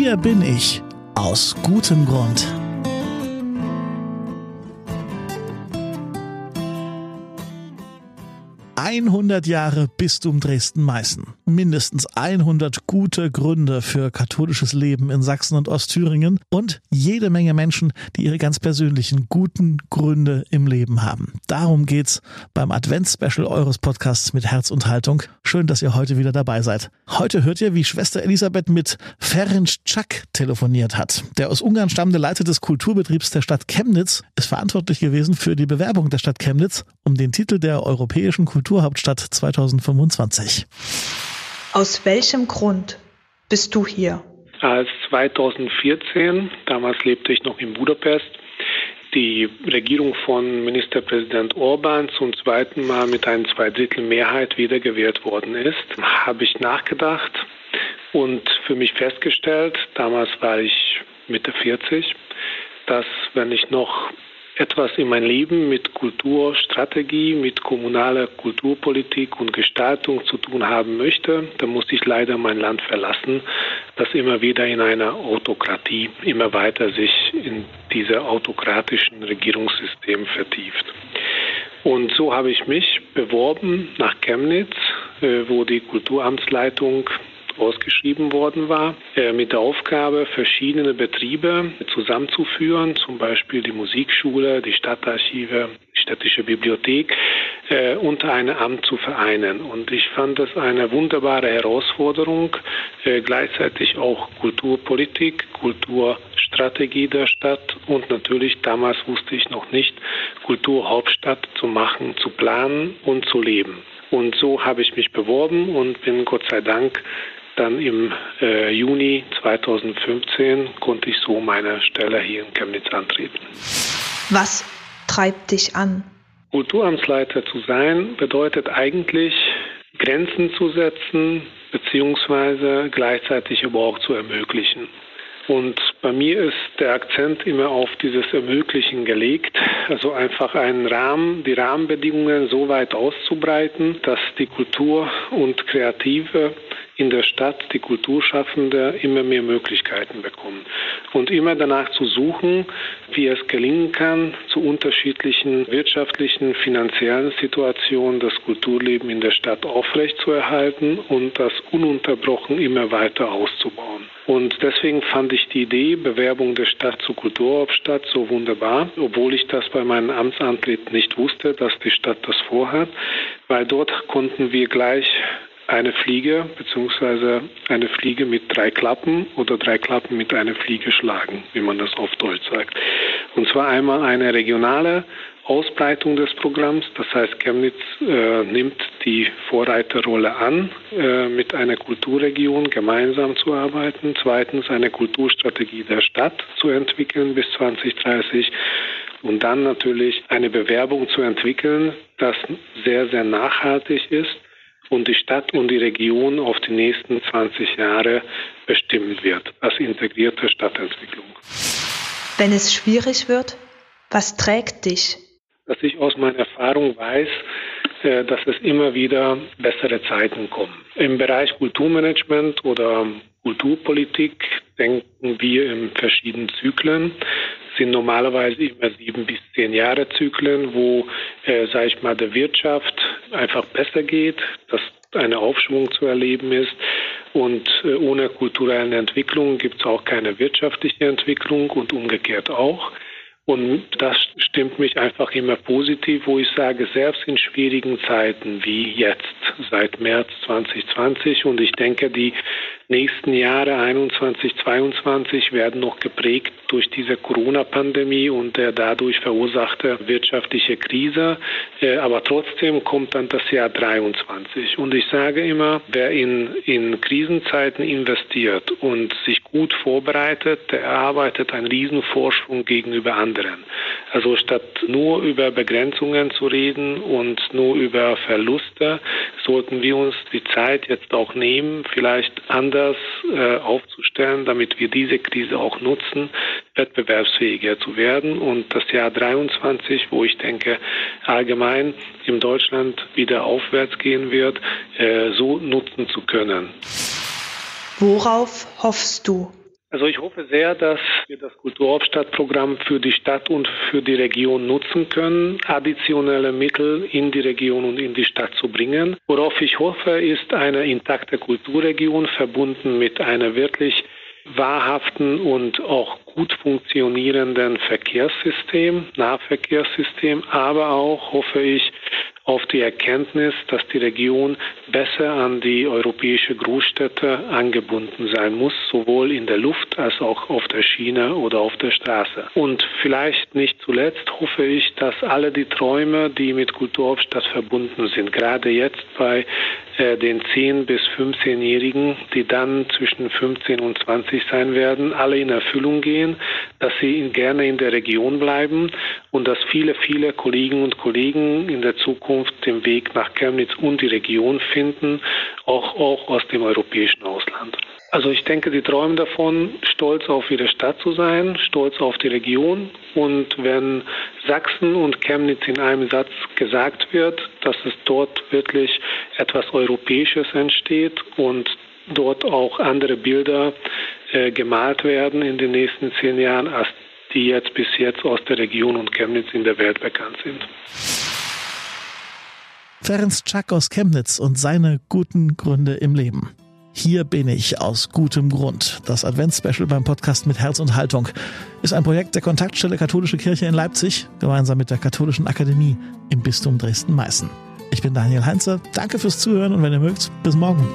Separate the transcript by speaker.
Speaker 1: Hier bin ich. Aus gutem Grund. 100 Jahre Bistum Dresden-Meißen. Mindestens 100 gute Gründe für katholisches Leben in Sachsen und Ostthüringen und jede Menge Menschen, die ihre ganz persönlichen guten Gründe im Leben haben. Darum geht's beim Advents-Special eures Podcasts mit Herz und Haltung. Schön, dass ihr heute wieder dabei seid. Heute hört ihr, wie Schwester Elisabeth mit Ferenc Czak telefoniert hat. Der aus Ungarn stammende Leiter des Kulturbetriebs der Stadt Chemnitz ist verantwortlich gewesen für die Bewerbung der Stadt Chemnitz um den Titel der europäischen Kultur Kulturhauptstadt 2025.
Speaker 2: Aus welchem Grund bist du hier?
Speaker 3: Als 2014, damals lebte ich noch in Budapest, die Regierung von Ministerpräsident Orban zum zweiten Mal mit einer Zweidrittelmehrheit wiedergewählt worden ist, habe ich nachgedacht und für mich festgestellt, damals war ich Mitte 40, dass wenn ich noch etwas in mein Leben mit Kulturstrategie, mit kommunaler Kulturpolitik und Gestaltung zu tun haben möchte, dann muss ich leider mein Land verlassen, das immer wieder in einer Autokratie immer weiter sich in diese autokratischen Regierungssystem vertieft. Und so habe ich mich beworben nach Chemnitz, äh, wo die Kulturamtsleitung ausgeschrieben worden war, äh, mit der Aufgabe, verschiedene Betriebe zusammenzuführen, zum Beispiel die Musikschule, die Stadtarchive, die städtische Bibliothek, äh, unter einem Amt zu vereinen. Und ich fand das eine wunderbare Herausforderung, äh, gleichzeitig auch Kulturpolitik, Kulturstrategie der Stadt und natürlich damals wusste ich noch nicht, Kulturhauptstadt zu machen, zu planen und zu leben. Und so habe ich mich beworben und bin Gott sei Dank dann im äh, Juni 2015 konnte ich so meine Stelle hier in Chemnitz antreten.
Speaker 2: Was treibt dich an?
Speaker 3: Kulturamtsleiter zu sein bedeutet eigentlich Grenzen zu setzen, beziehungsweise gleichzeitig aber auch zu ermöglichen. Und bei mir ist der Akzent immer auf dieses Ermöglichen gelegt, also einfach einen Rahmen, die Rahmenbedingungen so weit auszubreiten, dass die Kultur und Kreative in der Stadt die Kulturschaffende immer mehr Möglichkeiten bekommen. Und immer danach zu suchen, wie es gelingen kann, zu unterschiedlichen wirtschaftlichen, finanziellen Situationen das Kulturleben in der Stadt aufrechtzuerhalten und das ununterbrochen immer weiter auszubauen. Und deswegen fand ich die Idee Bewerbung der Stadt zur Kulturhauptstadt so wunderbar, obwohl ich das bei meinem Amtsantritt nicht wusste, dass die Stadt das vorhat, weil dort konnten wir gleich eine Fliege bzw. eine Fliege mit drei Klappen oder drei Klappen mit einer Fliege schlagen, wie man das auf Deutsch sagt. Und zwar einmal eine regionale Ausbreitung des Programms, das heißt Chemnitz äh, nimmt die Vorreiterrolle an, äh, mit einer Kulturregion gemeinsam zu arbeiten. Zweitens eine Kulturstrategie der Stadt zu entwickeln bis 2030 und dann natürlich eine Bewerbung zu entwickeln, das sehr, sehr nachhaltig ist und die Stadt und die Region auf die nächsten 20 Jahre bestimmen wird als integrierte Stadtentwicklung.
Speaker 2: Wenn es schwierig wird, was trägt dich?
Speaker 3: Dass ich aus meiner Erfahrung weiß, äh, dass es immer wieder bessere Zeiten kommen. Im Bereich Kulturmanagement oder Kulturpolitik denken wir in verschiedenen Zyklen sind normalerweise immer sieben bis zehn Jahre Zyklen, wo, äh, sage ich mal, der Wirtschaft einfach besser geht, dass eine Aufschwung zu erleben ist. Und äh, ohne kulturelle Entwicklung gibt es auch keine wirtschaftliche Entwicklung und umgekehrt auch. Und das stimmt mich einfach immer positiv, wo ich sage, selbst in schwierigen Zeiten wie jetzt, seit März 2020, und ich denke, die nächsten Jahre 21, 22 werden noch geprägt durch diese Corona-Pandemie und der dadurch verursachte wirtschaftliche Krise. Äh, aber trotzdem kommt dann das Jahr 23. Und ich sage immer, wer in, in Krisenzeiten investiert und sich gut vorbereitet, der erarbeitet einen Riesenvorsprung gegenüber anderen. Also statt nur über Begrenzungen zu reden und nur über Verluste, sollten wir uns die Zeit jetzt auch nehmen, vielleicht anders äh, aufzustellen, damit wir diese Krise auch nutzen, wettbewerbsfähiger zu werden und das Jahr 23, wo ich denke, allgemein in Deutschland wieder aufwärts gehen wird, äh, so nutzen zu können.
Speaker 2: Worauf hoffst du?
Speaker 3: Also ich hoffe sehr, dass wir das Kulturhauptstadtprogramm für die Stadt und für die Region nutzen können, additionelle Mittel in die Region und in die Stadt zu bringen. Worauf ich hoffe, ist eine intakte Kulturregion verbunden mit einer wirklich wahrhaften und auch gut funktionierenden Verkehrssystem, Nahverkehrssystem, aber auch, hoffe ich, auf die Erkenntnis, dass die Region besser an die europäische Großstädte angebunden sein muss, sowohl in der Luft als auch auf der Schiene oder auf der Straße. Und vielleicht nicht zuletzt hoffe ich, dass alle die Träume, die mit Kulturhauptstadt verbunden sind, gerade jetzt bei äh, den 10- bis 15-Jährigen, die dann zwischen 15 und 20 sein werden, alle in Erfüllung gehen, dass sie gerne in der Region bleiben und dass viele, viele Kolleginnen und Kollegen in der Zukunft den Weg nach Chemnitz und die Region finden, auch, auch aus dem europäischen Ausland. Also ich denke, sie träumen davon, stolz auf ihre Stadt zu sein, stolz auf die Region. Und wenn Sachsen und Chemnitz in einem Satz gesagt wird, dass es dort wirklich etwas Europäisches entsteht und dort auch andere Bilder äh, gemalt werden in den nächsten zehn Jahren, als die jetzt bis jetzt aus der Region und Chemnitz in der Welt bekannt sind.
Speaker 1: Ferenc Czak aus Chemnitz und seine guten Gründe im Leben. Hier bin ich aus gutem Grund. Das Adventsspecial beim Podcast mit Herz und Haltung ist ein Projekt der Kontaktstelle Katholische Kirche in Leipzig, gemeinsam mit der Katholischen Akademie im Bistum Dresden-Meißen. Ich bin Daniel Heinze. Danke fürs Zuhören und wenn ihr mögt, bis morgen.